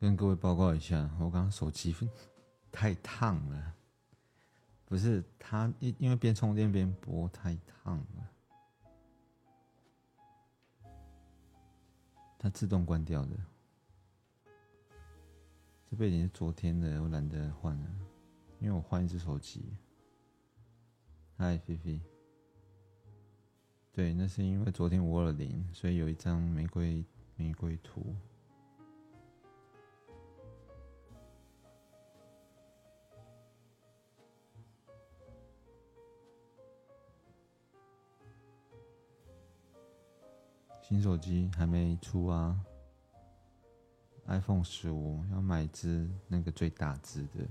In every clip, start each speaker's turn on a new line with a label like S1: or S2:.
S1: 跟各位报告一下，我刚刚手机 太烫了，不是它因因为边充电边播太烫了，它自动关掉的。这背景是昨天的，我懒得换了，因为我换一只手机。嗨，菲菲。对，那是因为昨天五二零，所以有一张玫瑰玫瑰图。新手机还没出啊，iPhone 十五要买只那个最大只的，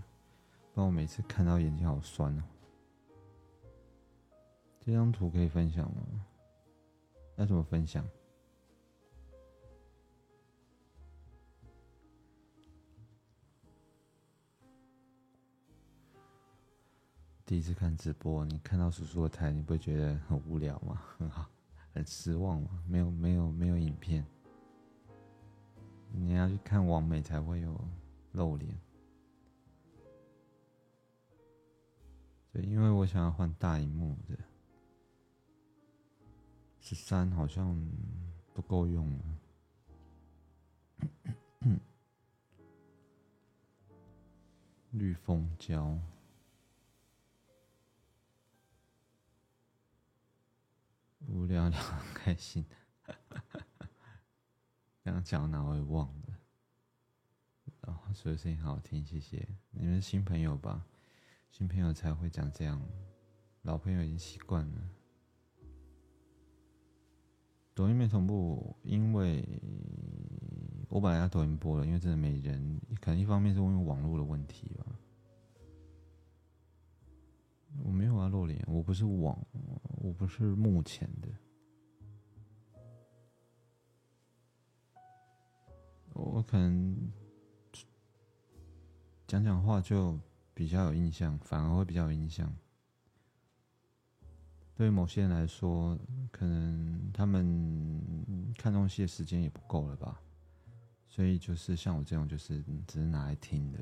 S1: 不然我每次看到眼睛好酸哦。这张图可以分享吗？要怎么分享？第一次看直播，你看到叔叔的台，你不会觉得很无聊吗？很好，很失望嘛？没有，没有，没有影片，你要去看网美才会有露脸。对，因为我想要换大荧幕的。十三好像不够用了，绿蜂胶，聊聊很开心，刚刚讲到哪我也忘了？然后说的声音好好听，谢谢你们新朋友吧，新朋友才会讲这样，老朋友已经习惯了。抖音没同步，因为我本来要抖音播了，因为真的没人，可能一方面是因为网络的问题吧。我没有要露脸，我不是网，我不是目前的，我可能讲讲话就比较有印象，反而会比较有印象。对于某些人来说，可能他们看东西的时间也不够了吧，所以就是像我这种，就是只是拿来听的。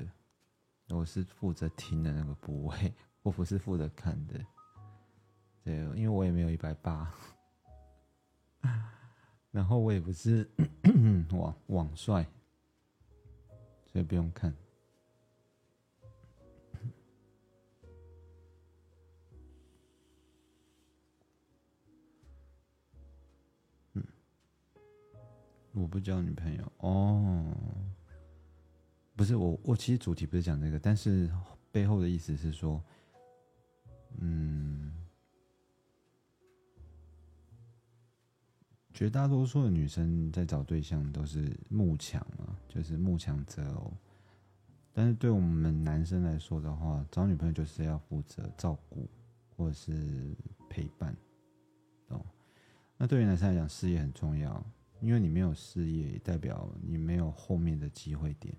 S1: 我是负责听的那个部位，我不是负责看的。对，因为我也没有一百八，然后我也不是 网网帅，所以不用看。我不交女朋友。哦，不是我，我其实主题不是讲这个，但是背后的意思是说，嗯，绝大多数的女生在找对象都是慕强嘛，就是慕强择偶，但是对我们男生来说的话，找女朋友就是要负责照顾或者是陪伴，哦，那对于男生来讲，事业很重要。因为你没有事业，代表你没有后面的机会点。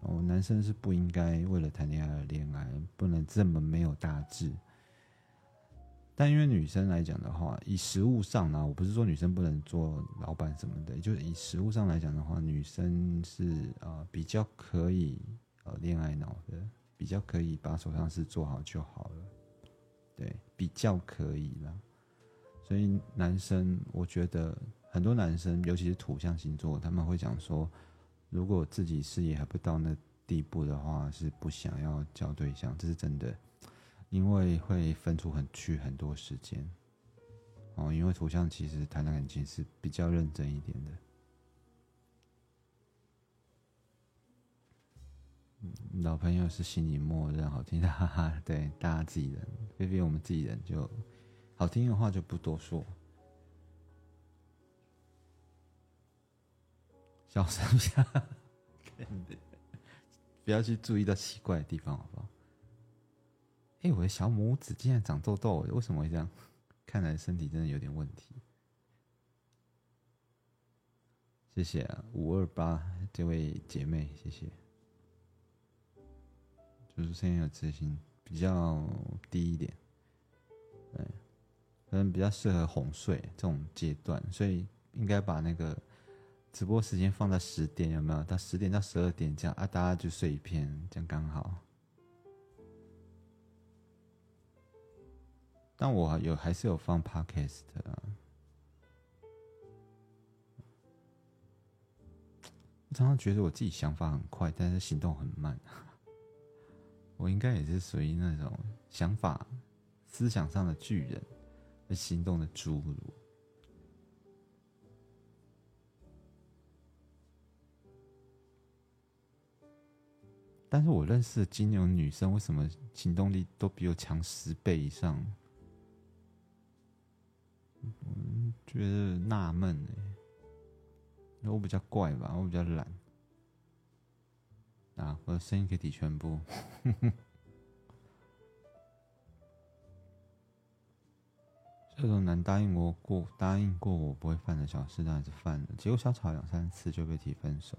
S1: 哦，男生是不应该为了谈恋爱而恋爱，不能这么没有大志。但因为女生来讲的话，以实物上呢，我不是说女生不能做老板什么的，就是以实物上来讲的话，女生是呃比较可以呃恋爱脑的，比较可以把手上事做好就好了，对，比较可以了。所以男生，我觉得。很多男生，尤其是土象星座，他们会讲说，如果自己事业还不到那地步的话，是不想要交对象，这是真的，因为会分出很去很多时间。哦，因为图像其实谈感情是比较认真一点的。老朋友是心里默认好听的，哈哈，对，大家自己人，菲菲我们自己人就好听的话就不多说。小声下，不要去注意到奇怪的地方，好不好？哎，我的小拇指竟然长痘痘，为什么会这样？看来身体真的有点问题。谢谢啊，五二八这位姐妹，谢谢。就是声音有磁性，比较低一点，对，可能比较适合哄睡这种阶段，所以应该把那个。直播时间放在十点，有没有？到十点到十二点这样啊，大家就睡一片，这样刚好。但我有还是有放 podcast 啊。我常常觉得我自己想法很快，但是行动很慢。我应该也是属于那种想法、思想上的巨人，行动的侏儒。但是我认识的金牛女生，为什么行动力都比我强十倍以上？嗯，觉得纳闷哎，我比较怪吧，我比较懒啊，我的声音可以抵全部。这种难答应我过，答应过我不会犯的小事，当然是犯了。结果小吵两三次就被提分手。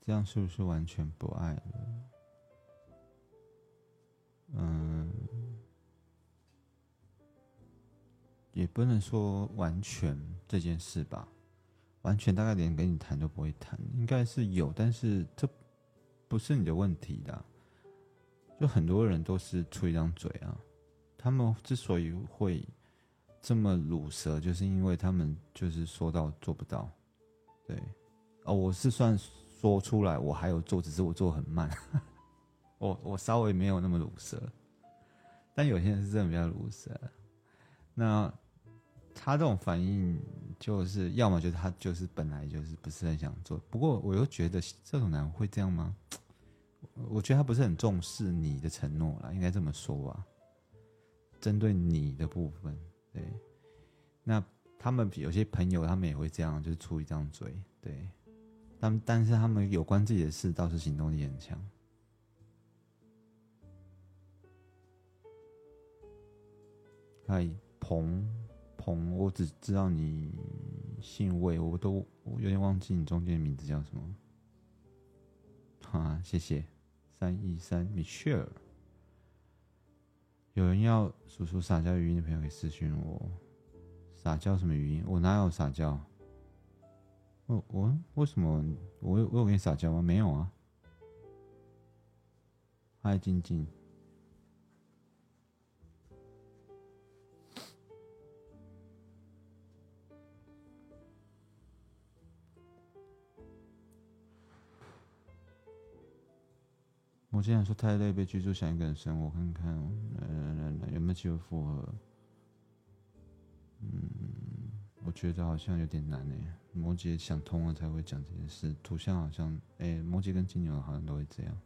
S1: 这样是不是完全不爱了？嗯，也不能说完全这件事吧。完全大概连跟你谈都不会谈，应该是有，但是这不是你的问题的。就很多人都是出一张嘴啊，他们之所以会这么鲁蛇，就是因为他们就是说到做不到。对，哦，我是算。说出来，我还有做，只是我做很慢。我我稍微没有那么鲁蛇，但有些人是真的比较鲁蛇。那他这种反应，就是要么就是他就是本来就是不是很想做。不过我又觉得这种男会这样吗？我觉得他不是很重视你的承诺了，应该这么说吧。针对你的部分，对。那他们有些朋友，他们也会这样，就是出一张嘴，对。但但是他们有关自己的事倒是行动力很强。嗨，彭彭，我只知道你姓魏，我都我有点忘记你中间的名字叫什么。好，谢谢。三一三，Michelle。有人要叔叔撒娇语音的朋友可以私信我。撒娇什么语音？我哪有撒娇？我我为什么我我有跟你撒娇吗？没有啊。嗨，静静。我今天说太累，被居住想一个人生活，看看呃有没有机会复合。嗯，我觉得好像有点难诶。摩羯想通了才会讲这件事，图像好像，哎，摩羯跟金牛好像都会这样。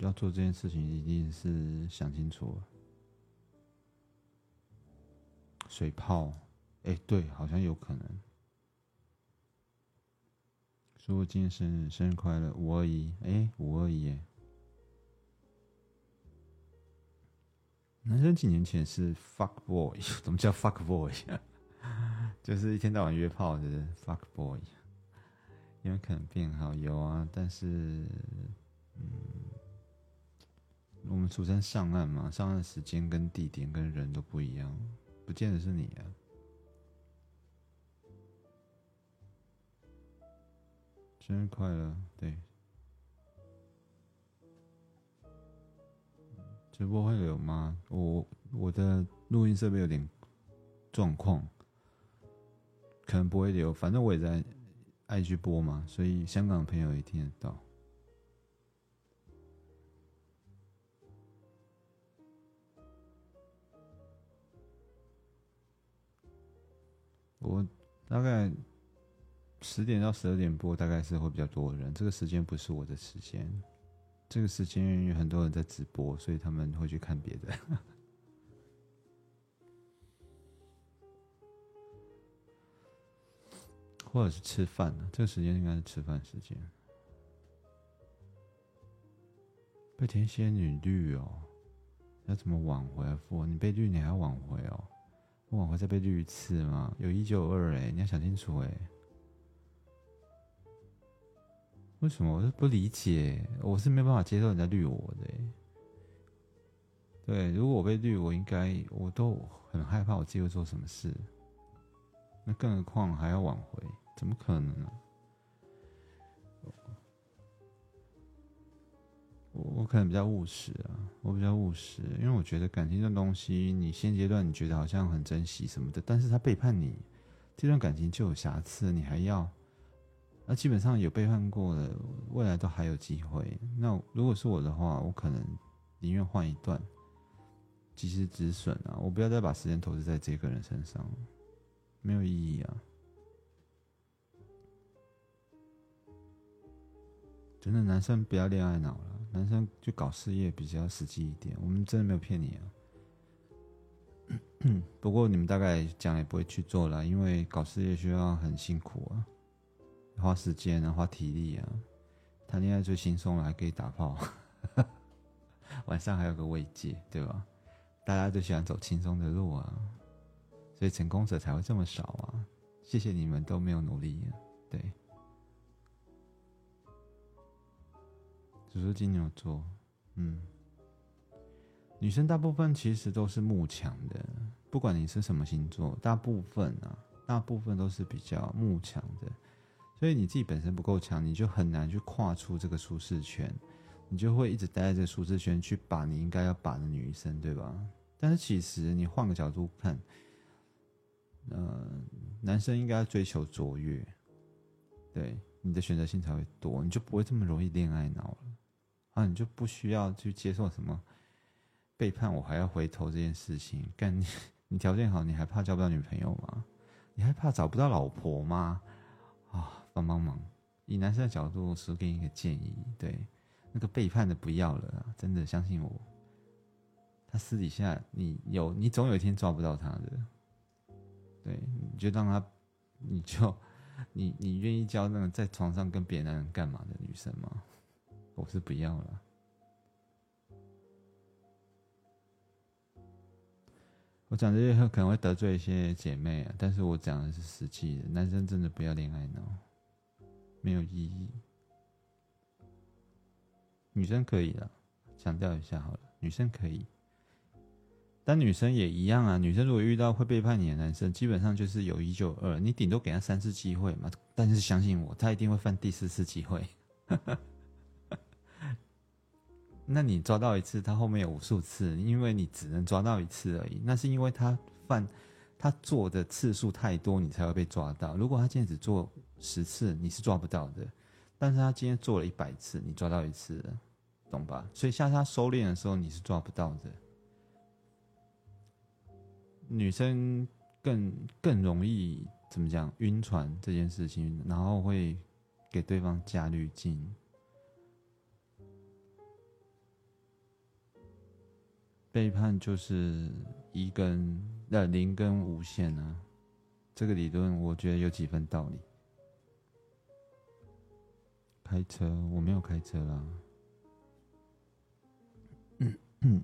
S1: 要做这件事情，一定是想清楚了。水泡，哎，对，好像有可能。祝我今天生日，生日快乐，五二一，哎，五二一，男生几年前是 fuck boy，怎么叫 fuck boy？就是一天到晚约炮的 fuck boy，因为可能变好有啊，但是，嗯，我们出生上岸嘛，上岸时间跟地点跟人都不一样，不见得是你啊。生日快乐，对。直播会有吗？我我的录音设备有点状况。可能不会留，反正我也在爱去播嘛，所以香港的朋友也听得到。我大概十点到十二点播，大概是会比较多的人。这个时间不是我的时间，这个时间有很多人在直播，所以他们会去看别的。或者是吃饭呢？这个时间应该是吃饭时间。被天蝎女绿哦，要怎么挽回啊？父，你被绿，你还要挽回哦？挽回再被绿一次吗？有一就有二哎，你要想清楚哎。为什么？我是不理解，我是没办法接受人家绿我的。对，如果我被绿，我应该我都很害怕，我自己会做什么事。那更何况还要挽回，怎么可能呢？我我可能比较务实啊，我比较务实，因为我觉得感情这种东西，你现阶段你觉得好像很珍惜什么的，但是他背叛你，这段感情就有瑕疵，你还要，那基本上有背叛过的，未来都还有机会。那如果是我的话，我可能宁愿换一段，及时止损啊，我不要再把时间投资在这个人身上，没有意义啊。真的，男生不要恋爱脑了。男生就搞事业比较实际一点，我们真的没有骗你啊。不过你们大概讲也不会去做了，因为搞事业需要很辛苦啊，花时间啊，花体力啊。谈恋爱最轻松了，还可以打炮，晚上还有个慰藉，对吧？大家都喜欢走轻松的路啊，所以成功者才会这么少啊。谢谢你们都没有努力，对。只是金牛座，嗯，女生大部分其实都是慕强的，不管你是什么星座，大部分啊，大部分都是比较慕强的，所以你自己本身不够强，你就很难去跨出这个舒适圈，你就会一直待在这个舒适圈去把你应该要把的女生，对吧？但是其实你换个角度看，呃，男生应该要追求卓越，对，你的选择性才会多，你就不会这么容易恋爱脑了。啊你就不需要去接受什么背叛，我还要回头这件事情。干你，你条件好，你还怕交不到女朋友吗？你还怕找不到老婆吗？啊，帮帮忙！以男生的角度，是给你一个建议：对，那个背叛的不要了，真的相信我。他私底下，你有，你总有一天抓不到他的。对，你就让他，你就，你你愿意交那个在床上跟别的男人干嘛的女生吗？我是不要了。我讲这些可能会得罪一些姐妹啊，但是我讲的是实际的。男生真的不要恋爱脑，没有意义。女生可以了，强调一下好了，女生可以，但女生也一样啊。女生如果遇到会背叛你的男生，基本上就是有一就二，你顶多给他三次机会嘛。但是相信我，他一定会犯第四次机会。那你抓到一次，他后面有无数次，因为你只能抓到一次而已。那是因为他犯，他做的次数太多，你才会被抓到。如果他今天只做十次，你是抓不到的。但是他今天做了一百次，你抓到一次了，懂吧？所以下次他收敛的时候，你是抓不到的。女生更更容易怎么讲晕船这件事情，然后会给对方加滤镜。背叛就是一根呃零跟无限啊，这个理论我觉得有几分道理。开车我没有开车啦，嗯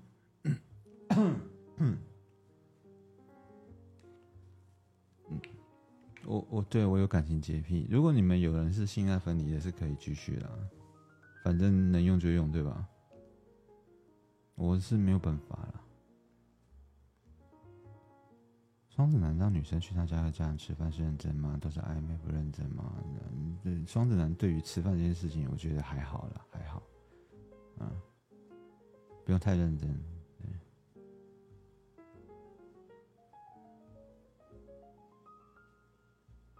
S1: 我我对我有感情洁癖，如果你们有人是性爱分离的，是可以继续啦，反正能用就用，对吧？我是没有办法了。双子男让女生去他家和家人吃饭是认真吗？都是暧昧不认真吗？嗯，双子男对于吃饭这件事情，我觉得还好了，还好，嗯，不用太认真。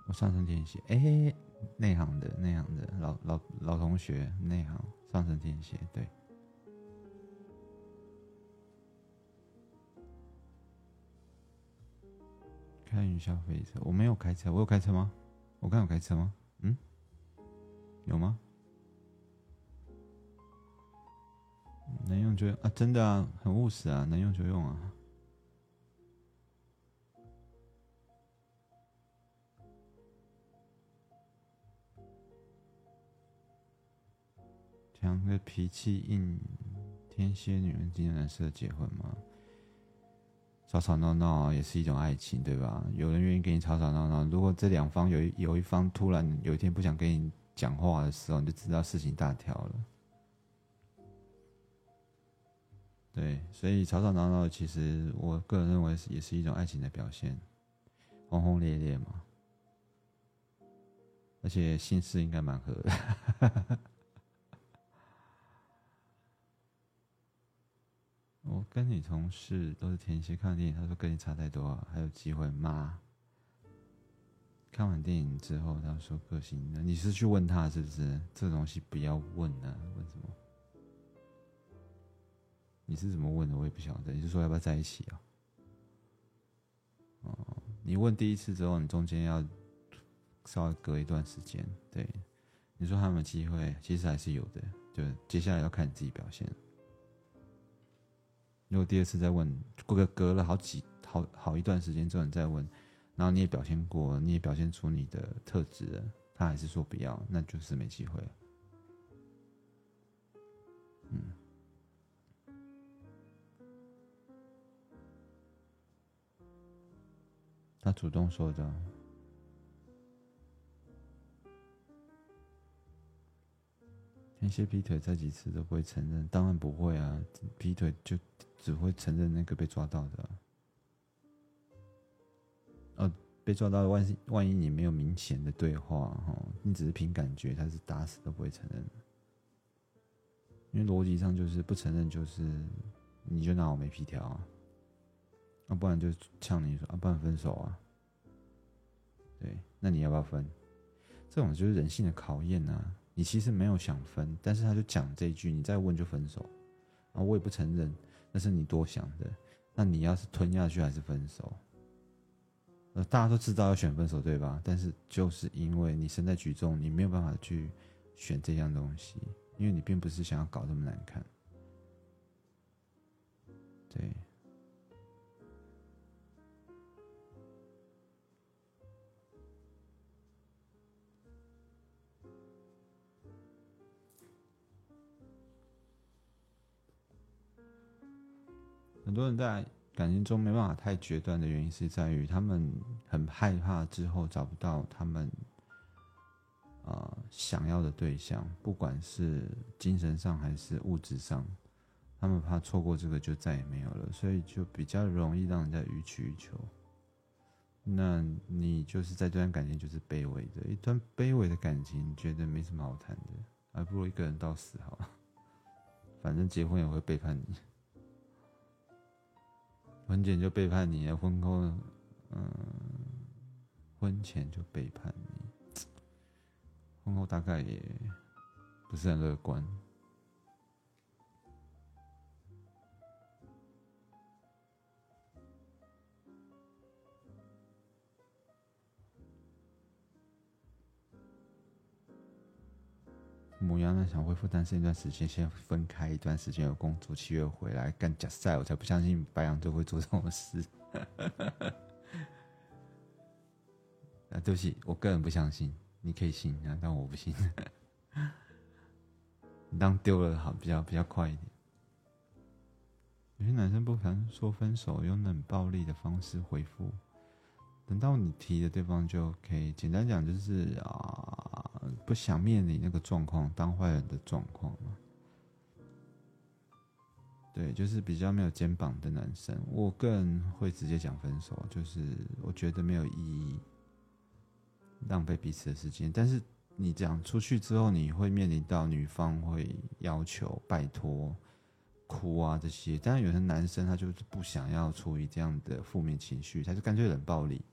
S1: 我上升天蝎，哎，内行的，内行的老老老同学，内行，上升天蝎，对。开云霄飞车，我没有开车，我有开车吗？我刚有开车吗？嗯，有吗？能用就用啊，真的啊，很务实啊，能用就用啊。讲个脾气硬，天蝎女人今天适合结婚吗？吵吵闹闹也是一种爱情，对吧？有人愿意跟你吵吵闹闹。如果这两方有有一方突然有一天不想跟你讲话的时候，你就知道事情大条了。对，所以吵吵闹闹其实我个人认为也是一种爱情的表现，轰轰烈烈嘛，而且心思应该蛮合的。我跟你同事都是天蝎，看电影他说跟你差太多，还有机会吗？看完电影之后他说个性，那你是去问他是不是？这东西不要问啊，问什么？你是怎么问的？我也不晓得。你是说要不要在一起啊？哦，你问第一次之后，你中间要稍微隔一段时间。对，你说还有没有机会？其实还是有的，就接下来要看你自己表现。如果第二次再问，过个隔了好几好好一段时间之后你再问，然后你也表现过，你也表现出你的特质了，他还是说不要，那就是没机会了。嗯。他主动说的，那些劈腿再几次都不会承认，当然不会啊，劈腿就只会承认那个被抓到的。哦，被抓到，万万一你没有明显的对话哈，你只是凭感觉，他是打死都不会承认，因为逻辑上就是不承认就是你就拿我没皮条啊。要不然就呛你说啊，不然分手啊。对，那你要不要分？这种就是人性的考验啊。你其实没有想分，但是他就讲这一句，你再问就分手。啊，我也不承认，那是你多想的。那你要是吞下去还是分手？呃，大家都知道要选分手，对吧？但是就是因为你身在局中，你没有办法去选这样东西，因为你并不是想要搞这么难看。对。很多人在感情中没办法太决断的原因，是在于他们很害怕之后找不到他们啊想要的对象，不管是精神上还是物质上，他们怕错过这个就再也没有了，所以就比较容易让人家予取予求。那你就是在这段感情就是卑微的一段卑微的感情，觉得没什么好谈的，还不如一个人到死好了，反正结婚也会背叛你。婚前就背叛你，婚后，嗯，婚前就背叛你，婚后大概也不是很乐观。母羊呢，想恢复单身一段时间，先分开一段时间，有工作，七月回来干假赛，我才不相信白羊座会做这种事。啊，对不起，我个人不相信，你可以信啊，但我不信。你当丢了好，比较比较快一点。有些男生不敢说分手，用冷暴力的方式回复。等到你提的对方就 OK，简单讲就是啊，不想面临那个状况，当坏人的状况嘛。对，就是比较没有肩膀的男生，我个人会直接讲分手，就是我觉得没有意义，浪费彼此的时间。但是你讲出去之后，你会面临到女方会要求拜托、哭啊这些，但是有些男生他就是不想要处理这样的负面情绪，他就干脆冷暴力。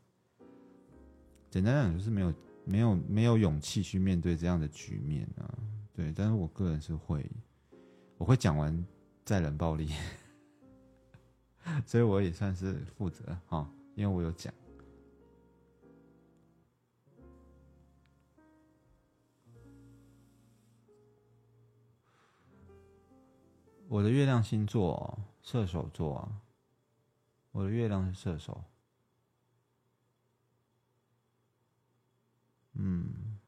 S1: 简单讲就是没有没有没有勇气去面对这样的局面啊，对，但是我个人是会，我会讲完再冷暴力，所以我也算是负责哈，因为我有讲。我的月亮星座射手座啊，我的月亮是射手。嗯，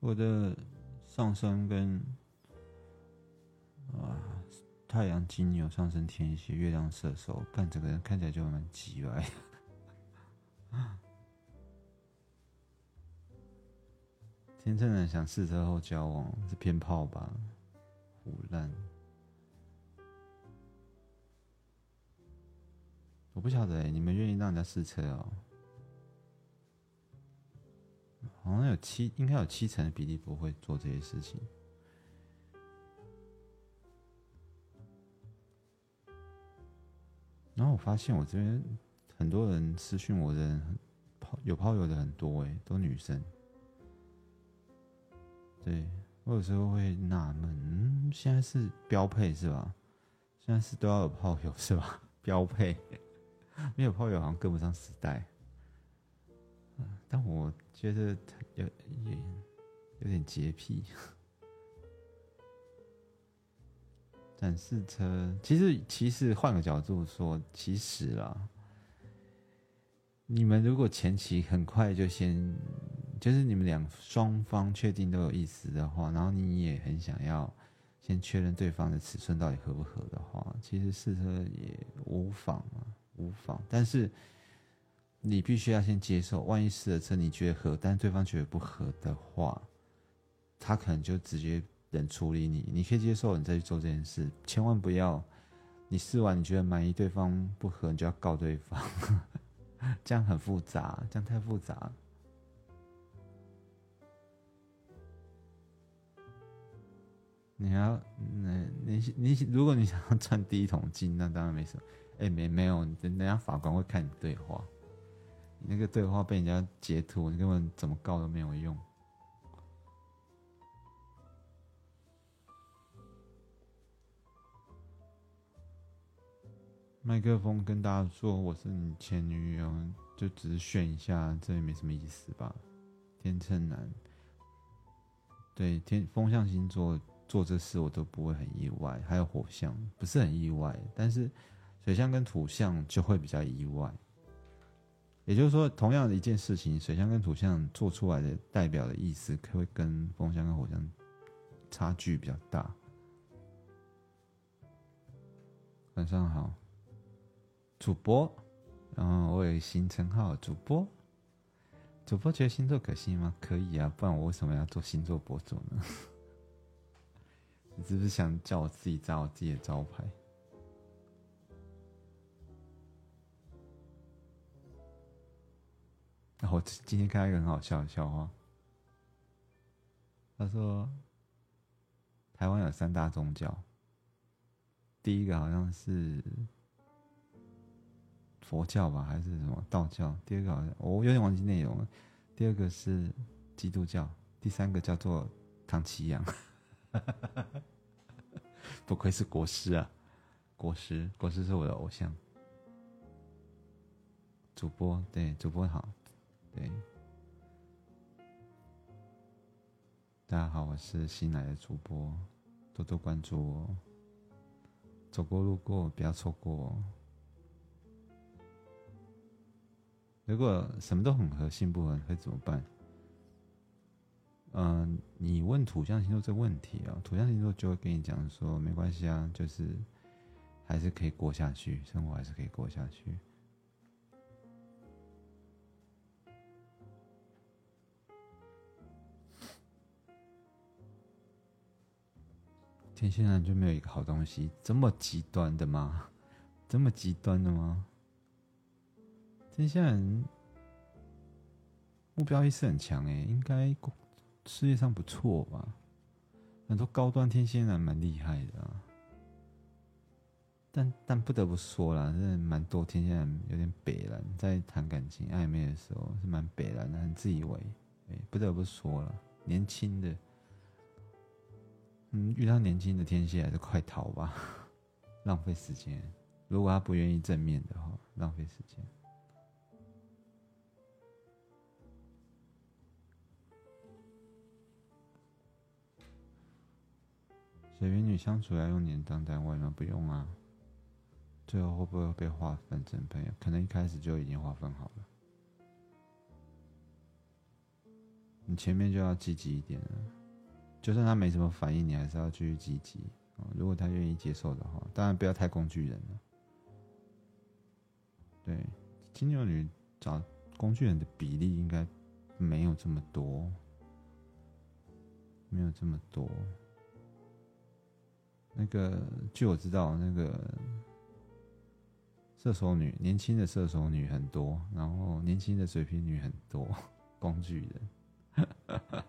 S1: 我的上升跟啊太阳金牛上升天蝎，月亮射手，看这个人看起来就蛮急歪。天秤男想试车后交往是偏炮吧？胡烂，我不晓得哎，你们愿意让人家试车哦？好像有七，应该有七成的比例不会做这些事情。然后我发现我这边很多人私讯我的人，泡有泡友的很多哎，都女生。对我有时候会纳闷，嗯，现在是标配是吧？现在是都要有炮友是吧？标配，没有炮友好像跟不上时代。但我觉得有有有点洁癖。展示车，其实其实换个角度说，其实啦，你们如果前期很快就先，就是你们两双方确定都有意思的话，然后你也很想要先确认对方的尺寸到底合不合的话，其实试车也无妨啊，无妨。但是你必须要先接受，万一试了车你觉得合，但对方觉得不合的话，他可能就直接。人处理你，你可以接受，你再去做这件事，千万不要，你试完你觉得满意，对方不合，你就要告对方，这样很复杂，这样太复杂。你要，那你你如果你想要赚第一桶金，那当然没什么。哎，没没有，人家法官会看你对话，那个对话被人家截图，你根本怎么告都没有用。麦克风跟大家说我是你前女友，就只是炫一下，这也没什么意思吧？天秤男，对天风象星座做这事我都不会很意外，还有火象不是很意外，但是水象跟土象就会比较意外。也就是说，同样的一件事情，水象跟土象做出来的代表的意思，会跟风象跟火象差距比较大。晚上好。主播，然后我有新称号，主播。主播觉得星座可信吗？可以啊，不然我为什么要做星座博主呢？你是不是想叫我自己砸我自己的招牌？然后今天看到一个很好笑的笑话，他说台湾有三大宗教，第一个好像是。佛教吧，还是什么道教？第二个好像我有点忘记内容了。第二个是基督教，第三个叫做唐奇阳。不愧是国师啊，国师，国师是我的偶像。主播对主播好，对，大家好，我是新来的主播，多多关注我，走过路过不要错过。如果什么都很合，心不合会怎么办？嗯，你问土象星座这问题啊，土象星座就会跟你讲说，没关系啊，就是还是可以过下去，生活还是可以过下去。天蝎男就没有一个好东西，这么极端的吗？这么极端的吗？天蝎男目标意识很强诶，应该事业上不错吧？很多高端天蝎男蛮厉害的啊。但但不得不说啦，真的蛮多天蝎男有点北蓝，在谈感情暧昧的时候是蛮北蓝的，很自以为。哎，不得不说了，年轻的，嗯，遇到年轻的天蝎还是快逃吧，浪费时间。如果他不愿意正面的话，浪费时间。水瓶女相处要用年当单位吗？不用啊。最后会不会被划分成朋友？可能一开始就已经划分好了。你前面就要积极一点，就算他没什么反应，你还是要继续积极啊。如果他愿意接受的话，当然不要太工具人了。对，金牛女找工具人的比例应该没有这么多，没有这么多。那个，据我知道，那个射手女，年轻的射手女很多，然后年轻的水瓶女很多，工具人。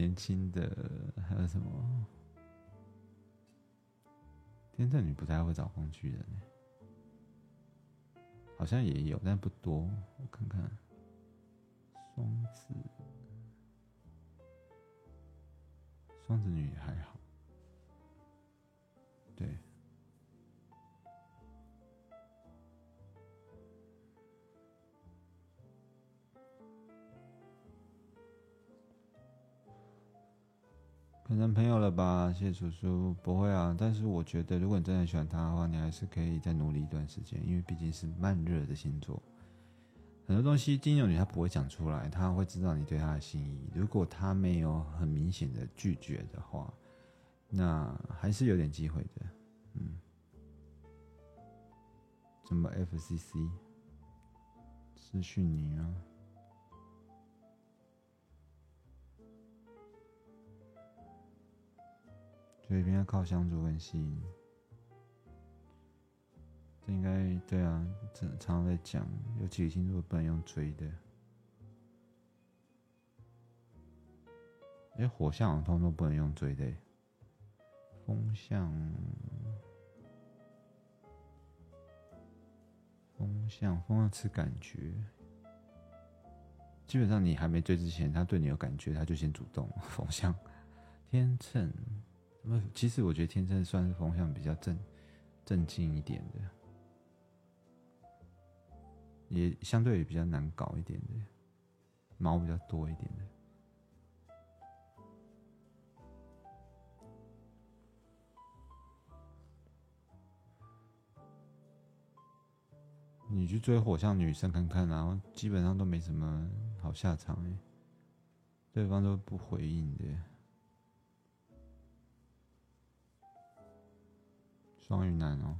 S1: 年轻的 还有什么？天秤女不太会找工具人，好像也有，但不多。我看看，双子，双子女还好，有男朋友了吧？谢谢叔叔。不会啊，但是我觉得，如果你真的喜欢他的话，你还是可以再努力一段时间，因为毕竟是慢热的星座，很多东西金牛女她不会讲出来，她会知道你对她的心意。如果她没有很明显的拒绝的话，那还是有点机会的。嗯，怎么 FCC 私讯你啊？所以，要靠相处跟吸引，这应该对啊。这常常在讲，有几个星座不能用追的。哎，火象通通不能用追的。风象，风象，风象吃感觉。基本上，你还没追之前，他对你有感觉，他就先主动。风象，天秤。那其实我觉得天秤算是风向比较正正经一点的，也相对也比较难搞一点的，毛比较多一点的。你去追火象女生看看，然后基本上都没什么好下场哎，对方都不回应的。双鱼男哦，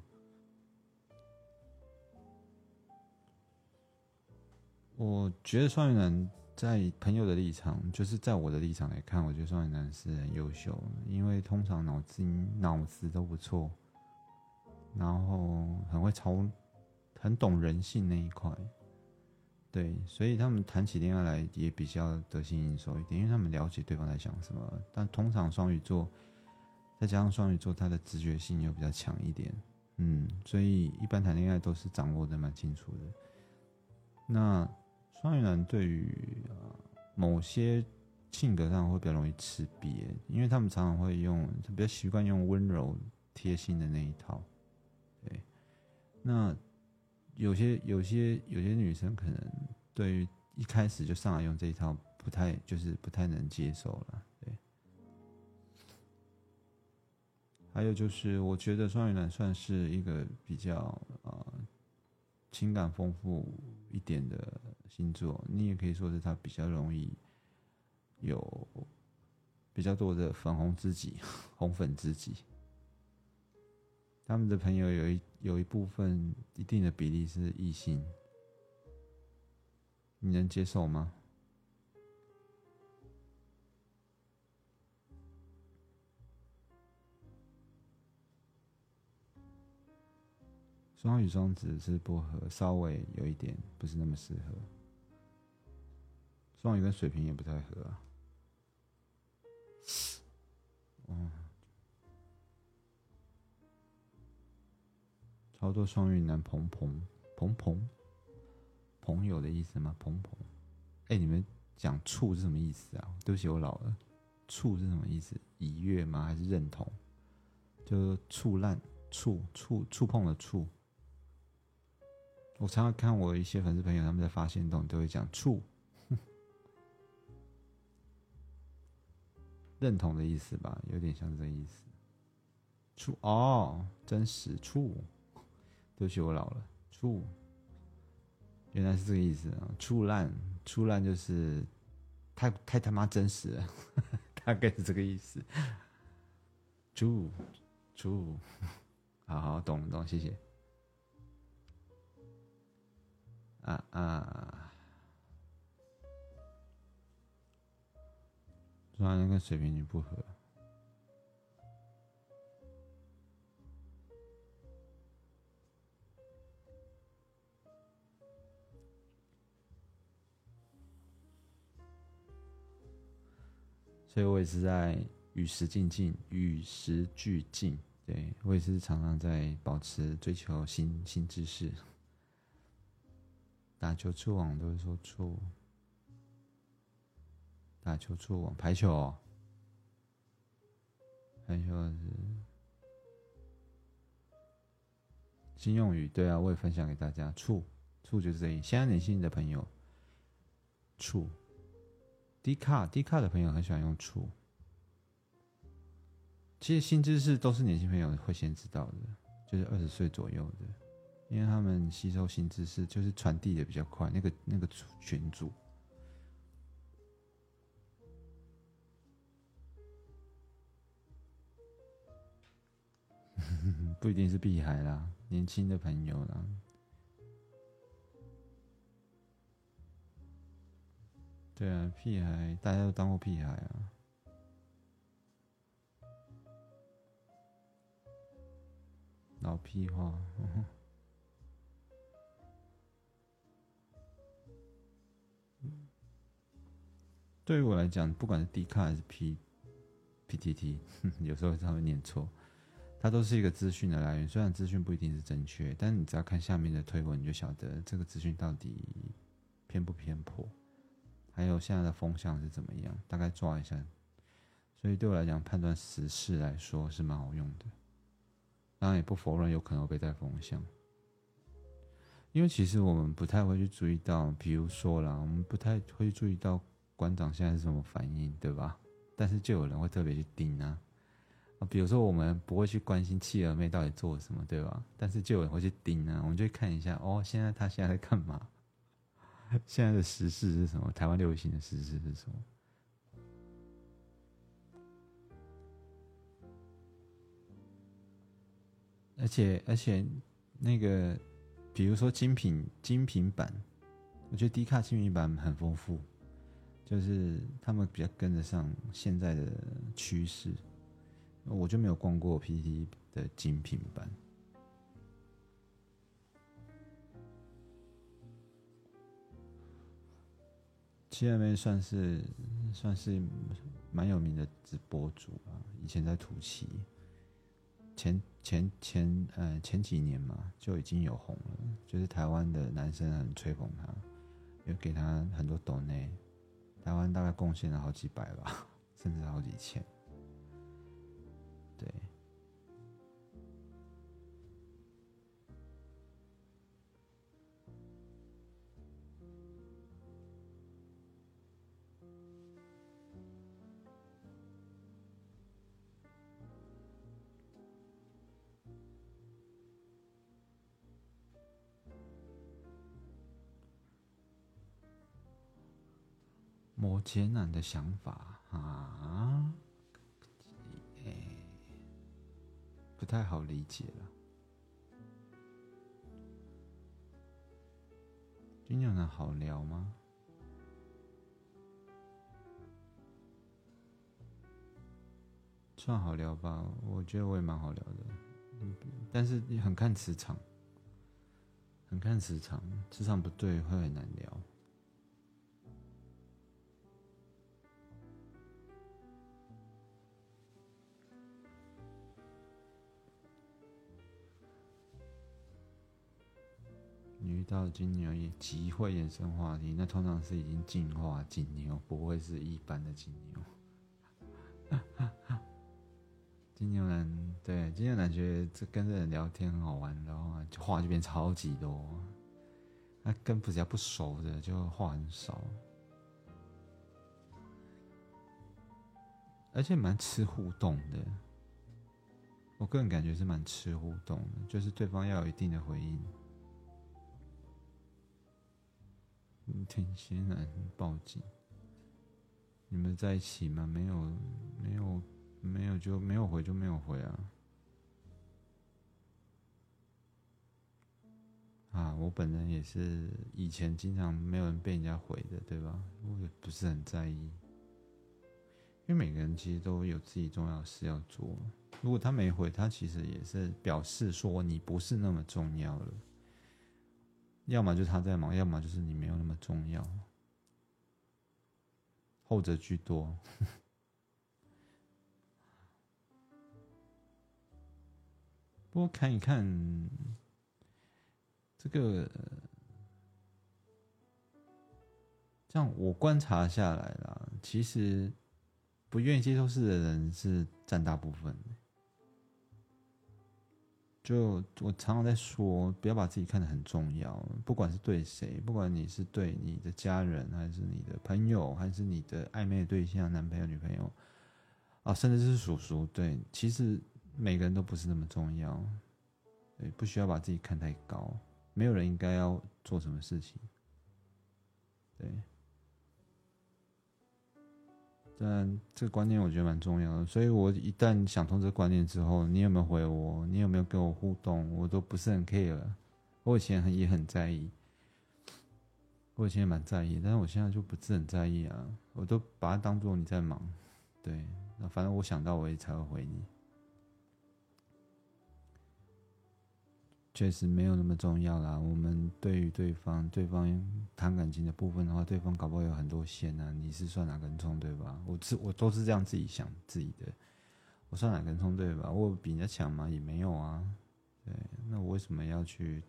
S1: 我觉得双鱼男在朋友的立场，就是在我的立场来看，我觉得双鱼男是很优秀，因为通常脑子脑子都不错，然后很会操，很懂人性那一块，对，所以他们谈起恋爱来也比较得心应手一点，因为他们了解对方在想什么。但通常双鱼座。再加上双鱼座，他的直觉性又比较强一点，嗯，所以一般谈恋爱都是掌握的蛮清楚的。那双鱼男对于某些性格上会比较容易吃瘪，因为他们常常会用比较习惯用温柔贴心的那一套，对。那有些有些有些女生可能对于一开始就上来用这一套，不太就是不太能接受了。还有就是，我觉得双鱼男算是一个比较呃情感丰富一点的星座，你也可以说是他比较容易有比较多的粉红知己、红粉知己。他们的朋友有一有一部分一定的比例是异性，你能接受吗？双鱼双子是不合，稍微有一点不是那么适合。双鱼跟水瓶也不太合啊。嗯，超多双鱼男鹏鹏鹏鹏朋友的意思吗？鹏鹏，哎，你们讲处是什么意思啊？对不起，我老了。处是什么意思？已阅吗？还是认同？就是触烂触触触碰的触。我常常看我一些粉丝朋友，他们在发现动都会讲“处 ”，认同的意思吧，有点像这个意思。处哦，真实处，对不起，我老了。处，原来是这个意思啊！处烂，处烂就是太太他妈真实了，大概是这个意思。处，处，好好懂懂，谢谢。啊啊！双鱼跟水瓶女不合。所以我也是在与时俱进，与时俱进。对我也是常常在保持追求新新知识。打球触网都是说触，打球触网排球，排球是新用语。对啊，我也分享给大家，触触就是这。现在年轻的朋友，触，低卡低卡的朋友很喜欢用触。其实新知识都是年轻朋友会先知道的，就是二十岁左右的，因为他们吸收新知识就是传递的比较快。那个那个群主，不一定是屁孩啦，年轻的朋友啦，对啊，屁孩大家都当过屁孩啊。老屁话。对于我来讲，不管是 D 卡还是 P P T T，有时候他会念错，它都是一个资讯的来源。虽然资讯不一定是正确，但你只要看下面的推文，你就晓得这个资讯到底偏不偏颇，还有现在的风向是怎么样，大概抓一下。所以对我来讲，判断时事来说是蛮好用的。当然也不否认有可能会被带风向，因为其实我们不太会去注意到，比如说啦，我们不太会注意到馆长现在是什么反应，对吧？但是就有人会特别去盯啊，比如说我们不会去关心企鹅妹到底做了什么，对吧？但是就有人会去盯啊，我们就看一下，哦，现在他现在在干嘛？现在的时事是什么？台湾流行的时事是什么？而且而且，那个，比如说精品精品版，我觉得低卡精品版很丰富，就是他们比较跟得上现在的趋势。我就没有逛过 PT 的精品版。七二妹算是算是蛮有名的直播主啊，以前在土奇。前前前呃前几年嘛就已经有红了，就是台湾的男生很吹捧他，有给他很多抖内，台湾大概贡献了好几百吧，甚至好几千，对。艰难的想法啊，不太好理解了。金牛男好聊吗？算好聊吧，我觉得我也蛮好聊的，但是很看磁场，很看磁场，磁场不对会很难聊。你遇到金牛也极会衍生话题，那通常是已经进化金牛，不会是一般的金牛。金牛男对金牛男觉得这跟这人聊天很好玩，然后就话就变超级多。那跟比较不熟的就话很少，而且蛮吃互动的。我个人感觉是蛮吃互动的，就是对方要有一定的回应。挺显然报警。你们在一起吗？没有，没有，没有就没有回就没有回啊。啊，我本人也是以前经常没有人被人家回的，对吧？我也不是很在意，因为每个人其实都有自己重要的事要做。如果他没回，他其实也是表示说你不是那么重要了。要么就是他在忙，要么就是你没有那么重要，后者居多。不过看一看这个，这样我观察下来啦，其实不愿意接受事的人是占大部分的。就我常常在说，不要把自己看得很重要，不管是对谁，不管你是对你的家人，还是你的朋友，还是你的暧昧对象，男朋友、女朋友，啊，甚至是叔叔，对，其实每个人都不是那么重要，对，不需要把自己看太高，没有人应该要做什么事情，对。但这个观念我觉得蛮重要的，所以我一旦想通这个观念之后，你有没有回我，你有没有跟我互动，我都不是很 care 了。我以前很也很在意，我以前也蛮在意，但是我现在就不是很在意啊，我都把它当做你在忙，对，那反正我想到我也才会回你。确实没有那么重要啦。我们对于对方，对方谈感情的部分的话，对方搞不好有很多线呢。你是算哪根葱对吧？我是我都是这样自己想自己的。我算哪根葱对吧？我比人家强吗？也没有啊。对，那我为什么要去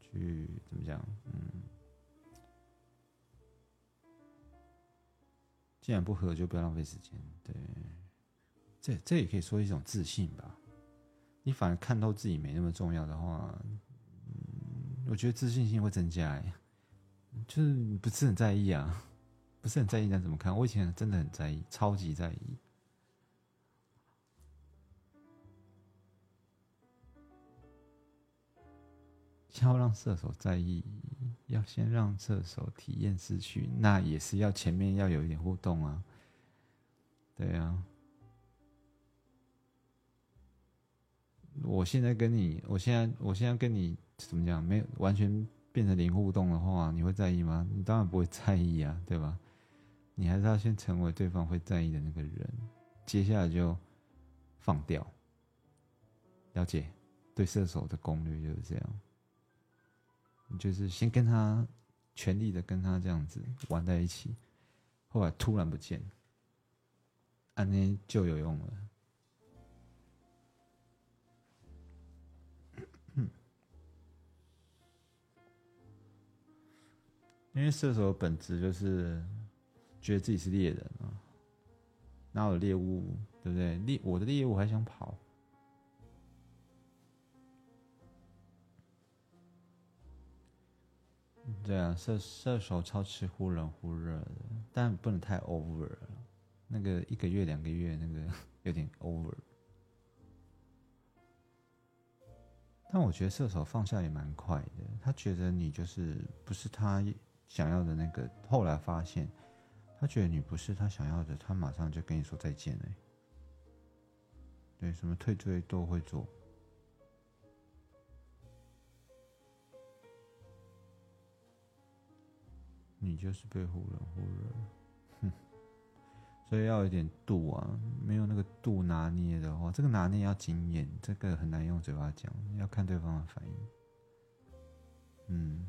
S1: 去怎么讲？嗯，既然不合，就不要浪费时间。对，这这也可以说一种自信吧。你反而看透自己没那么重要的话，嗯，我觉得自信心会增加哎，就是不是很在意啊，不是很在意，那怎么看？我以前真的很在意，超级在意。要让射手在意，要先让射手体验失去，那也是要前面要有一点互动啊，对啊。我现在跟你，我现在我现在跟你怎么讲？没有完全变成零互动的话，你会在意吗？你当然不会在意啊，对吧？你还是要先成为对方会在意的那个人，接下来就放掉。了解，对射手的攻略就是这样，你就是先跟他全力的跟他这样子玩在一起，后来突然不见，安内就有用了。因为射手的本质就是觉得自己是猎人啊，哪有猎物，对不对？猎我的猎物还想跑，对啊，射射手超吃忽冷忽热的，但不能太 over 了，那个一个月两个月那个有点 over。但我觉得射手放下也蛮快的，他觉得你就是不是他。想要的那个，后来发现，他觉得你不是他想要的，他马上就跟你说再见嘞。对，什么退退都会做，你就是被忽冷忽热，哼。所以要有点度啊，没有那个度拿捏的话，这个拿捏要经验，这个很难用嘴巴讲，要看对方的反应。嗯。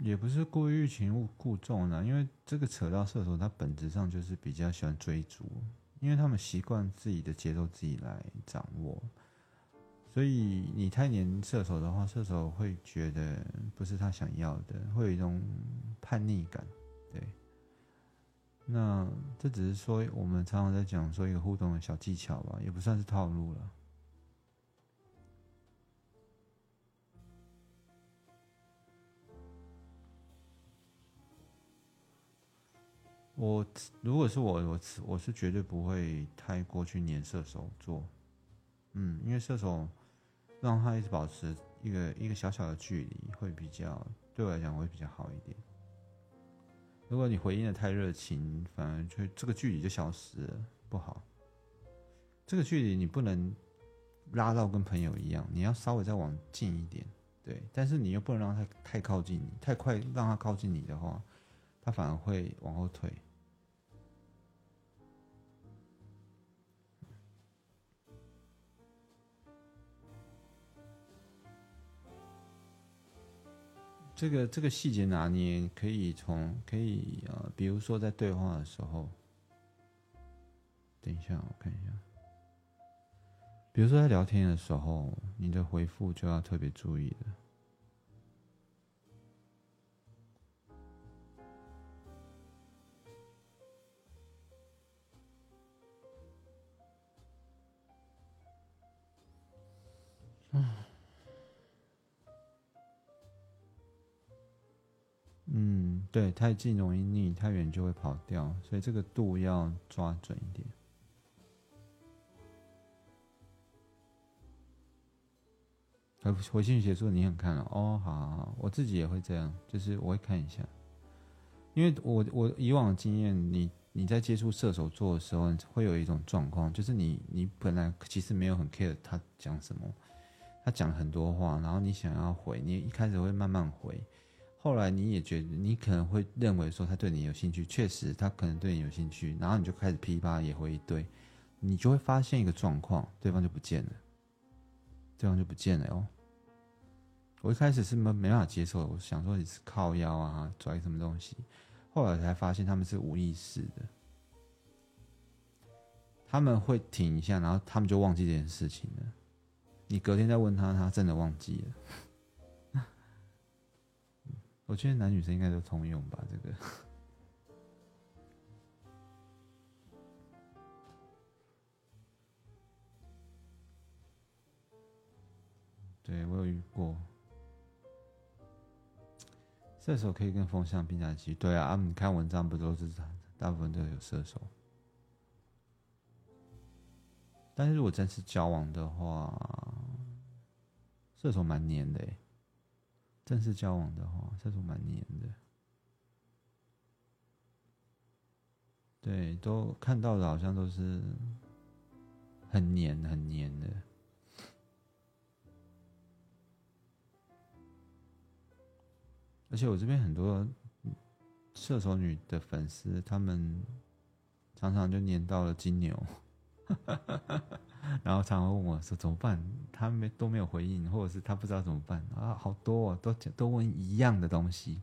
S1: 也不是故意欲擒故纵的，因为这个扯到射手，他本质上就是比较喜欢追逐，因为他们习惯自己的节奏自己来掌握，所以你太黏射手的话，射手会觉得不是他想要的，会有一种叛逆感。对，那这只是说我们常常在讲说一个互动的小技巧吧，也不算是套路了。我如果是我，我我是绝对不会太过去黏射手座，嗯，因为射手让他一直保持一个一个小小的距离，会比较对我来讲会比较好一点。如果你回应的太热情，反而就这个距离就消失了，不好。这个距离你不能拉到跟朋友一样，你要稍微再往近一点，对，但是你又不能让他太靠近你，太快让他靠近你的话，他反而会往后退。这个这个细节拿捏，可以从可以呃，比如说在对话的时候，等一下，我看一下。比如说在聊天的时候，你的回复就要特别注意了。嗯，对，太近容易腻，太远就会跑掉，所以这个度要抓准一点。回回信写说你很看了哦，好好好，我自己也会这样，就是我会看一下，因为我我以往的经验，你你在接触射手座的时候，会有一种状况，就是你你本来其实没有很 care 他讲什么，他讲很多话，然后你想要回，你一开始会慢慢回。后来你也觉得，你可能会认为说他对你有兴趣，确实他可能对你有兴趣，然后你就开始噼啪也回一堆，你就会发现一个状况，对方就不见了，对方就不见了哦。我一开始是没没法接受，我想说你是靠腰啊，拽什么东西，后来才发现他们是无意识的，他们会停一下，然后他们就忘记这件事情了。你隔天再问他，他真的忘记了。我觉得男女生应该都通用吧，这个。对我有遇过，射手可以跟风象并在一起。对啊，你看文章不都是大部分都有射手？但是如果真是交往的话，射手蛮黏的哎。正式交往的话，射手蛮黏的。对，都看到的好像都是很黏、很黏的。而且我这边很多射手女的粉丝，他们常常就黏到了金牛。然后常常问我说怎么办？他没都没有回应，或者是他不知道怎么办啊？好多哦，都都问一样的东西，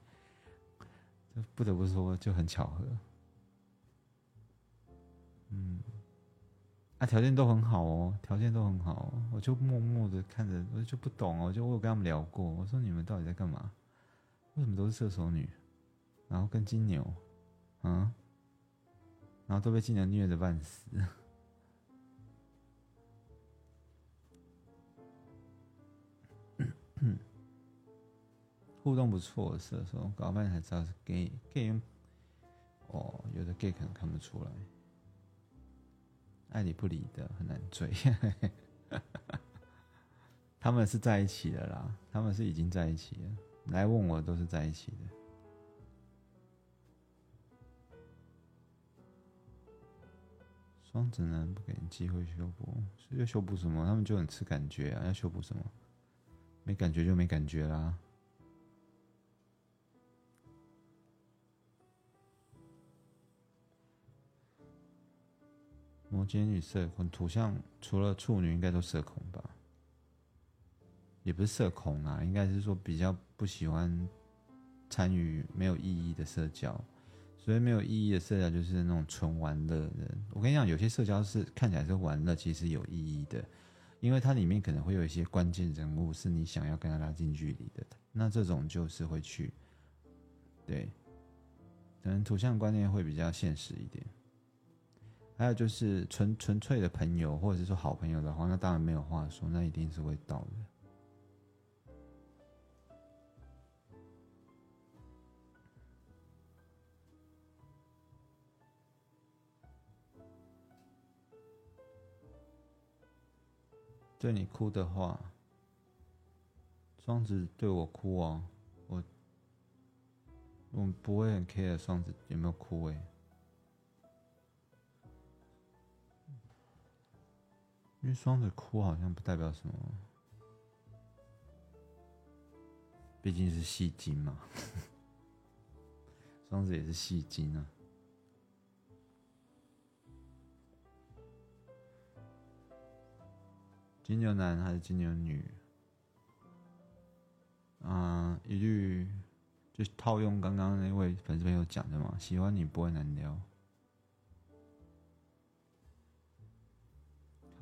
S1: 就不得不说就很巧合。嗯，啊，条件都很好哦，条件都很好，我就默默的看着，我就不懂哦，就我有跟他们聊过，我说你们到底在干嘛？为什么都是射手女，然后跟金牛，嗯，然后都被金牛虐的半死。互动不错的，射手搞半天才知道是 gay，gay 哦，有的 gay 可能看不出来，爱理不理的很难追。他们是在一起的啦，他们是已经在一起了。来问我都是在一起的。双子男不给你机会修补，要修补什么？他们就很吃感觉啊，要修补什么？没感觉就没感觉啦。摩羯女社恐，土象除了处女，应该都社恐吧？也不是社恐啊，应该是说比较不喜欢参与没有意义的社交。所以没有意义的社交就是那种纯玩乐的。我跟你讲，有些社交是看起来是玩乐，其实有意义的，因为它里面可能会有一些关键人物是你想要跟他拉近距离的。那这种就是会去，对，可能土象观念会比较现实一点。还有就是纯纯粹的朋友，或者是说好朋友的话，那当然没有话说，那一定是会到的。对你哭的话，双子对我哭哦，我我不会很 care 双子有没有哭诶。因为双子哭好像不代表什么，毕竟是戏精嘛。双子也是戏精啊。金牛男还是金牛女？啊，一律就套用刚刚那位粉丝朋友讲的嘛，喜欢你不会难聊。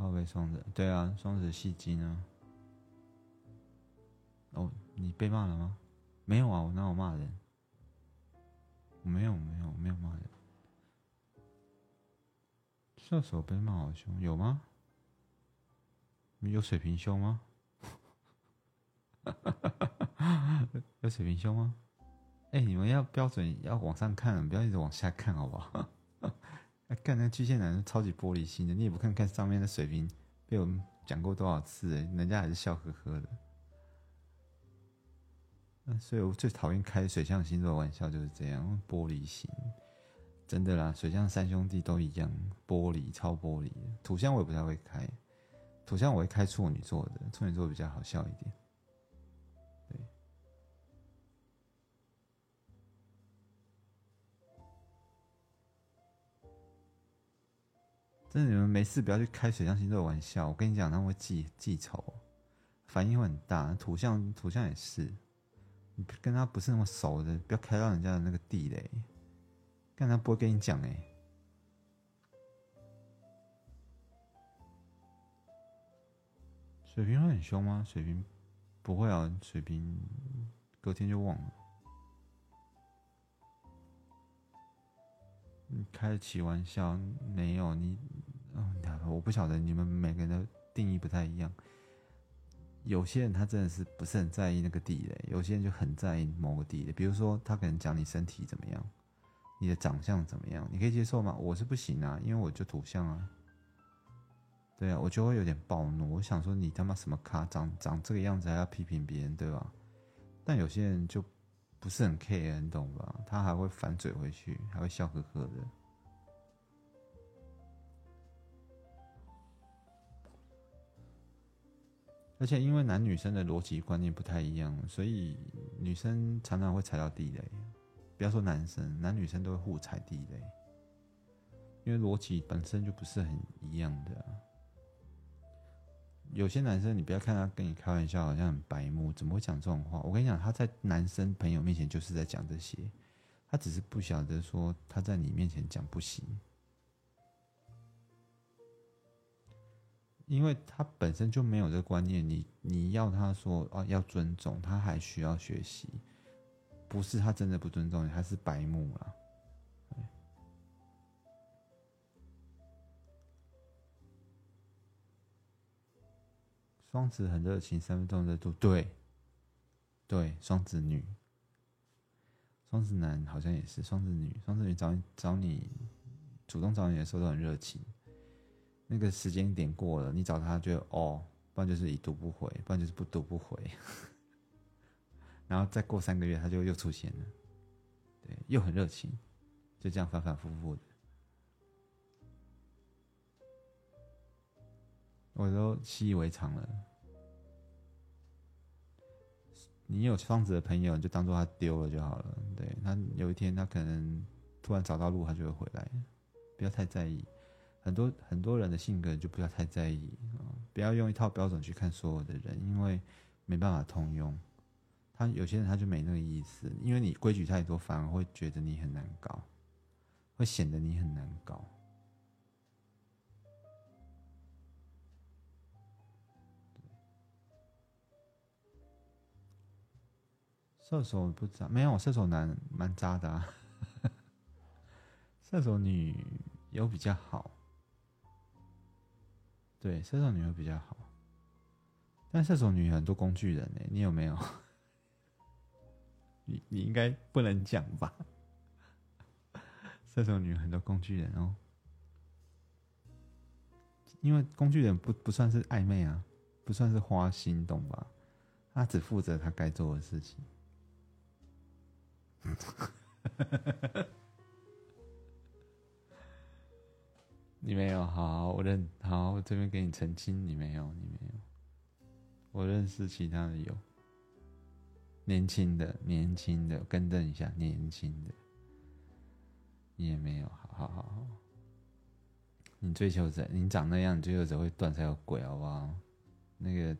S1: 靠背双子，对啊，双子戏精啊。哦，你被骂了吗？没有啊，我哪有骂人？没有，没有，没有骂人。射手被骂好凶，有吗？有水平胸吗？有水平胸吗？哎，你们要标准要往上看，不要一直往下看，好不好？干那巨蟹男超级玻璃心的，你也不看看上面的水平，被我讲过多少次，哎，人家还是笑呵呵的。所以我最讨厌开水象星座玩笑就是这样，玻璃心，真的啦，水象三兄弟都一样，玻璃超玻璃。土象我也不太会开，土象我会开处女座的，处女座比较好笑一点。真的，你们没事不要去开水象星座的玩笑。我跟你讲，他会记记仇，反应会很大。土象土象也是，你跟他不是那么熟的，不要开到人家的那个地雷。但他不会跟你讲哎。水瓶会很凶吗？水瓶不会啊，水瓶隔天就忘了。你开得起玩笑没有？你，我不晓得你们每个人的定义不太一样。有些人他真的是不是很在意那个地雷，有些人就很在意某个地雷。比如说，他可能讲你身体怎么样，你的长相怎么样，你可以接受吗？我是不行啊，因为我就土象啊。对啊，我就会有点暴怒。我想说，你他妈什么咖，长长这个样子还要批评别人，对吧？但有些人就。不是很 care，你懂吧？他还会反嘴回去，还会笑呵呵的。而且因为男女生的逻辑观念不太一样，所以女生常常会踩到地雷。不要说男生，男女生都会互踩地雷，因为逻辑本身就不是很一样的。有些男生，你不要看他跟你开玩笑，好像很白目，怎么会讲这种话？我跟你讲，他在男生朋友面前就是在讲这些，他只是不晓得说他在你面前讲不行，因为他本身就没有这个观念。你你要他说哦要尊重，他还需要学习，不是他真的不尊重你，他是白目了。双子很热情，三分钟热度，对，对，双子女，双子男好像也是，双子女，双子女找你找你，主动找你的时候都很热情，那个时间点过了，你找他就哦，不然就是已读不回，不然就是不读不回，然后再过三个月他就又出现了，对，又很热情，就这样反反复复的，我都习以为常了。你有双子的朋友，就当做他丢了就好了。对他有一天他可能突然找到路，他就会回来。不要太在意，很多很多人的性格就不要太在意啊！不要用一套标准去看所有的人，因为没办法通用。他有些人他就没那个意思，因为你规矩太多，反而会觉得你很难搞，会显得你很难搞。射手不渣，没有射手男蛮渣的啊。射手女有比较好，对，射手女有比较好，但射手女很多工具人呢，你有没有？你你应该不能讲吧？射手女很多工具人哦，因为工具人不不算是暧昧啊，不算是花心，懂吧？他只负责他该做的事情。你没有好，我认好，我这边给你澄清，你没有，你没有。我认识其他的有，年轻的，年轻的，更正一下，年轻的，你也没有，好好好。你追求者，你长那样，你追求者会断才有鬼，好不好？那个，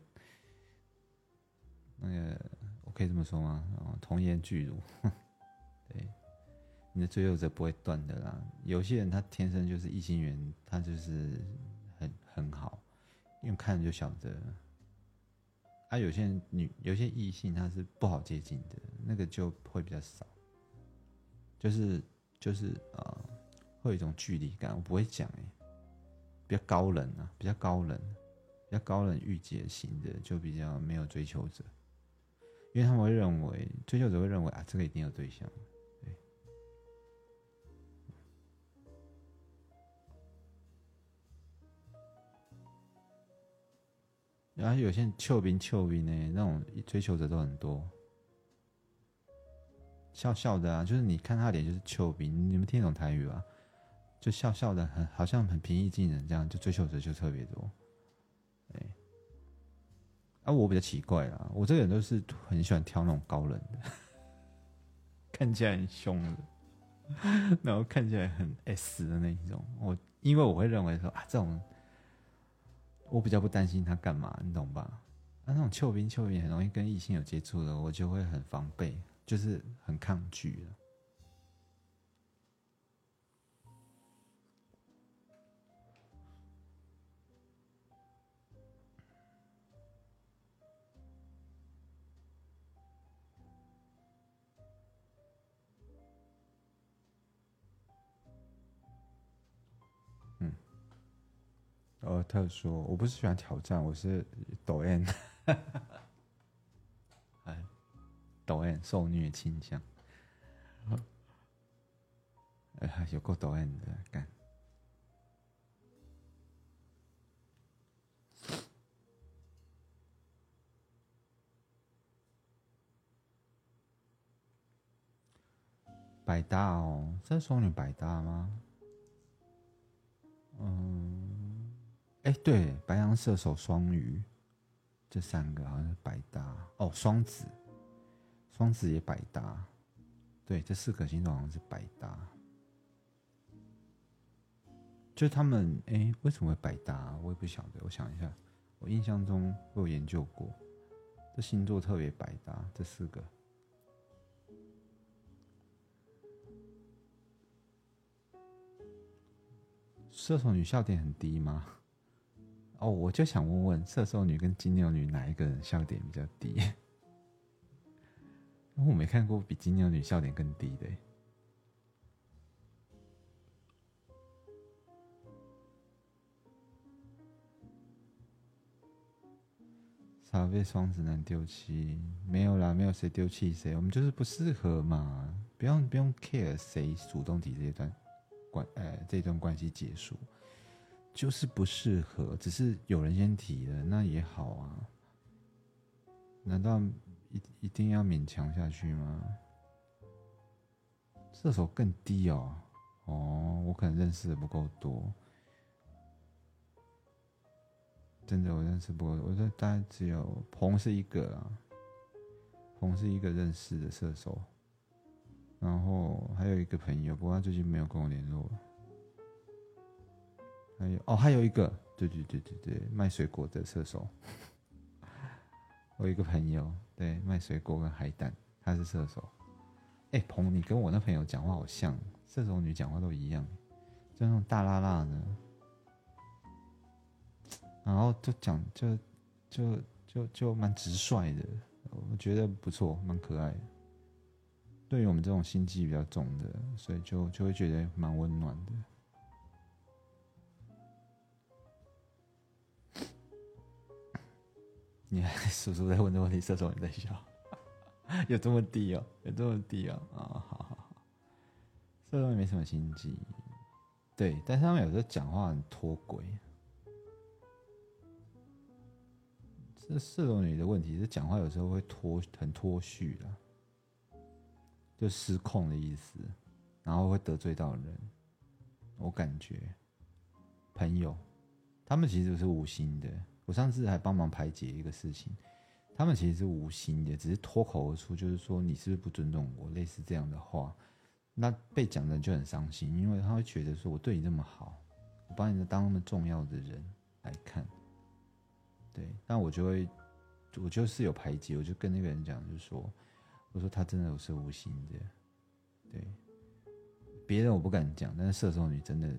S1: 那个，我可以这么说吗？童颜巨乳。你的追求者不会断的啦。有些人他天生就是异性缘，他就是很很好，用看就晓得。啊，有些女有些异性他是不好接近的，那个就会比较少，就是就是呃，会有一种距离感。我不会讲哎，比较高冷啊，比较高冷，比较高冷御姐型的就比较没有追求者，因为他们会认为追求者会认为啊，这个一定有对象。然后有些丘兵丘兵呢，那种追求者都很多，笑笑的啊，就是你看他脸就是丘兵，你们听懂台语吧？就笑笑的，很好像很平易近人这样，就追求者就特别多。哎，啊，我比较奇怪啦，我这个人都是很喜欢挑那种高冷的，看起来很凶的，然后看起来很 S 的那一种。我因为我会认为说啊，这种。我比较不担心他干嘛，你懂吧？那那种臭兵臭兵很容易跟异性有接触的，我就会很防备，就是很抗拒了。呃，特殊，我不是喜欢挑战，我是抖 M，哎，抖 M 受虐倾向，哎，有够抖 M 的干，百搭哦，这是双女百搭吗？嗯。哎，对，白羊、射手、双鱼，这三个好像是百搭哦。双子，双子也百搭。对，这四个星座好像是百搭。就他们，哎，为什么会百搭？我也不晓得。我想一下，我印象中我有研究过，这星座特别百搭。这四个，射手女笑点很低吗？哦，我就想问问，射手女跟金牛女哪一个人笑点比较低？因为我没看过比金牛女笑点更低的。傻被双子男丢弃？没有啦，没有谁丢弃谁，我们就是不适合嘛，不用不用 care 谁主动提这段关，呃，这段关系结束。就是不适合，只是有人先提了，那也好啊。难道一一定要勉强下去吗？射手更低哦，哦，我可能认识的不够多，真的我认识不够，我这大概只有鹏是一个啊，鹏是一个认识的射手，然后还有一个朋友，不过他最近没有跟我联络。还有哦，还有一个，对对对对对，卖水果的射手。我一个朋友，对，卖水果跟海胆，他是射手。哎，鹏，你跟我那朋友讲话好像，射手女讲话都一样，就那种大辣辣的，然后就讲就就就就蛮直率的，我觉得不错，蛮可爱的。对于我们这种心机比较重的，所以就就会觉得蛮温暖的。你 叔叔在问这问题，射手你在笑，有这么低哦？有这么低哦？啊，好好好，射手也没什么心机，对，但是他们有时候讲话很脱轨。这射手女的问题是讲话有时候会脱，很脱序的，就失控的意思，然后会得罪到人。我感觉朋友他们其实是无心的。我上次还帮忙排解一个事情，他们其实是无心的，只是脱口而出，就是说你是不是不尊重我，类似这样的话，那被讲的人就很伤心，因为他会觉得说我对你这么好，我把你当那么重要的人来看，对，但我就会，我就是有排解，我就跟那个人讲，就说，我说他真的是无心的，对，别人我不敢讲，但是射手女真的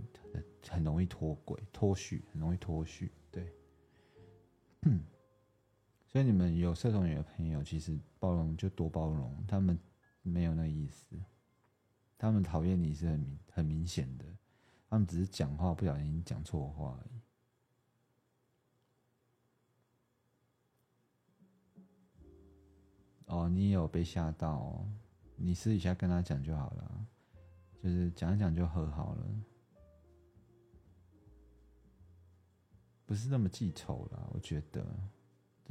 S1: 很容易脱轨、脱序，很容易脱序，所以你们有社同女的朋友，其实包容就多包容，他们没有那意思，他们讨厌你是很明很明显的，他们只是讲话不小心讲错话而已。哦，你也有被吓到？哦？你私底下跟他讲就好了，就是讲一讲就和好了，不是那么记仇了，我觉得。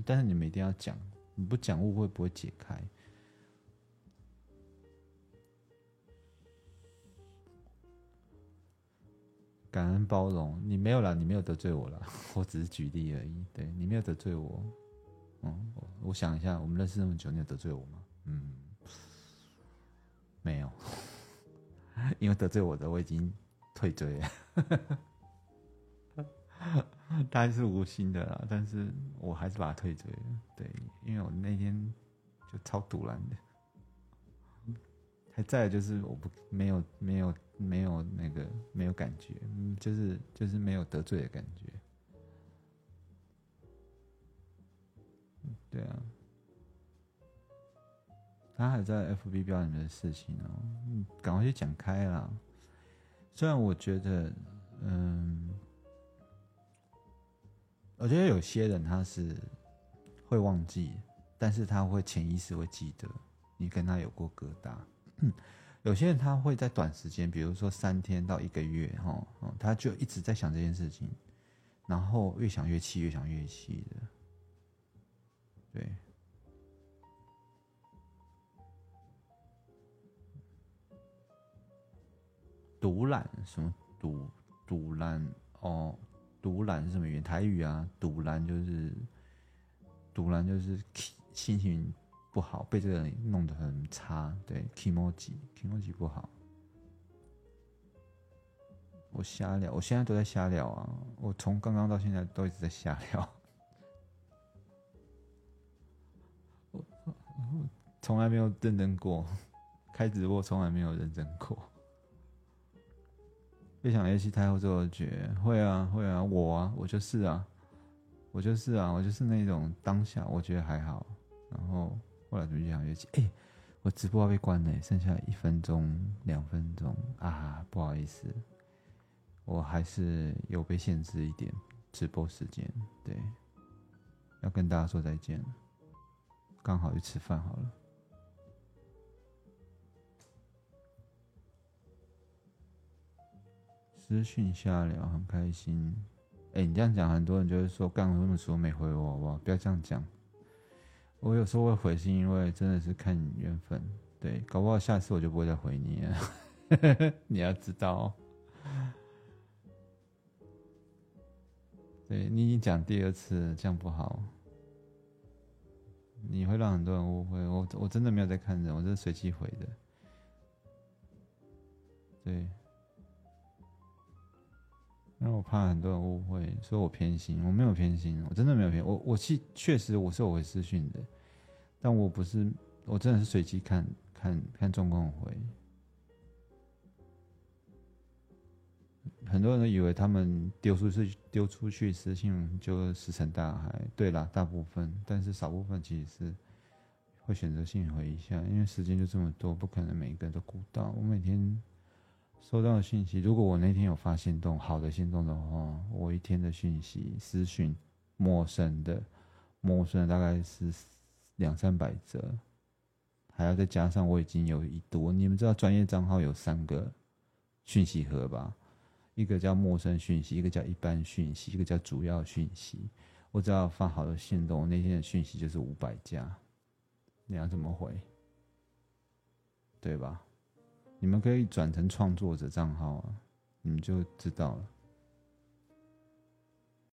S1: 但是你们一定要讲，你不讲误会不会解开。感恩包容，你没有了，你没有得罪我了，我只是举例而已。对你没有得罪我，嗯，我想一下，我们认识那么久，你有得罪我吗？嗯，没有，因为得罪我的我已经退追了。他是无心的啦，但是我还是把他退追了。对，因为我那天就超堵然的。还在就是我不没有没有没有那个没有感觉，就是就是没有得罪的感觉。对啊，他还在 FB 标你的事情哦，嗯，赶快去讲开啦。虽然我觉得，嗯。我觉得有些人他是会忘记，但是他会潜意识会记得你跟他有过疙瘩。有些人他会在短时间，比如说三天到一个月，哈，他就一直在想这件事情，然后越想越气，越想越气的。对，独揽什么独独揽哦。独揽是什么原因？台语啊，独揽就是独揽就是心情不好，被这个人弄得很差。对，emoji，emoji 不好。我瞎聊，我现在都在瞎聊啊！我从刚刚到现在都一直在瞎聊，我从来没有认真过，开直播从来没有认真过。越想越气，太后做绝会啊会啊，我啊我就是啊，我就是啊，我就是那种当下我觉得还好，然后后来就越想越气，哎，我直播要被关了，剩下一分钟两分钟啊，不好意思，我还是有被限制一点直播时间，对，要跟大家说再见了，刚好去吃饭好了。私讯瞎聊很开心，哎，你这样讲，很多人就会说干那么熟没回我，好不好？不要这样讲。我有时候会回，是因为真的是看缘分，对，搞不好下次我就不会再回你了。你要知道，对你已经讲第二次，这样不好，你会让很多人误会。我我真的没有在看人，我是随机回的，对。因为我怕很多人误会，说我偏心，我没有偏心，我真的没有偏，我我确确实我是有回私讯的，但我不是，我真的是随机看看看状况回。很多人都以为他们丢出去丢出去私信就石沉大海，对啦，大部分，但是少部分其实是会选择性回一下，因为时间就这么多，不可能每一个人都顾到，我每天。收到的信息，如果我那天有发现动好的心动的话，我一天的讯息私讯陌生的，陌生的大概是两三百则，还要再加上我已经有一多。你们知道专业账号有三个讯息盒吧？一个叫陌生讯息，一个叫一般讯息，一个叫主要讯息。我只要发好的心动，那天的讯息就是五百加，你要怎么回？对吧？你们可以转成创作者账号啊，你们就知道了。